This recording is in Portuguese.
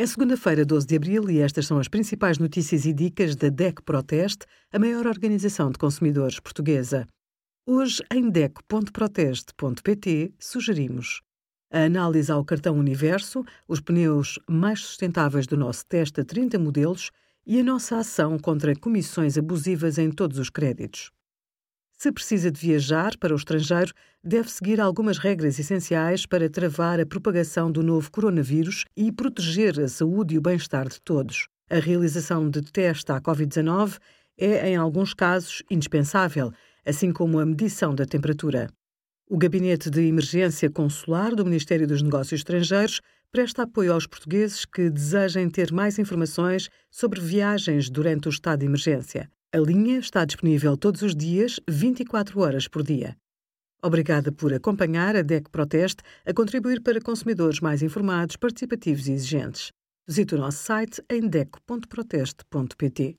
É segunda-feira, 12 de abril, e estas são as principais notícias e dicas da DEC Proteste, a maior organização de consumidores portuguesa. Hoje, em DEC.proteste.pt, sugerimos a análise ao cartão Universo, os pneus mais sustentáveis do nosso teste a 30 modelos e a nossa ação contra comissões abusivas em todos os créditos. Se precisa de viajar para o estrangeiro, deve seguir algumas regras essenciais para travar a propagação do novo coronavírus e proteger a saúde e o bem-estar de todos. A realização de teste à Covid-19 é, em alguns casos, indispensável, assim como a medição da temperatura. O Gabinete de Emergência Consular do Ministério dos Negócios Estrangeiros presta apoio aos portugueses que desejem ter mais informações sobre viagens durante o estado de emergência. A linha está disponível todos os dias, 24 horas por dia. Obrigada por acompanhar a DEC Proteste a contribuir para consumidores mais informados, participativos e exigentes. Visite o nosso site em deco.proteste.pt.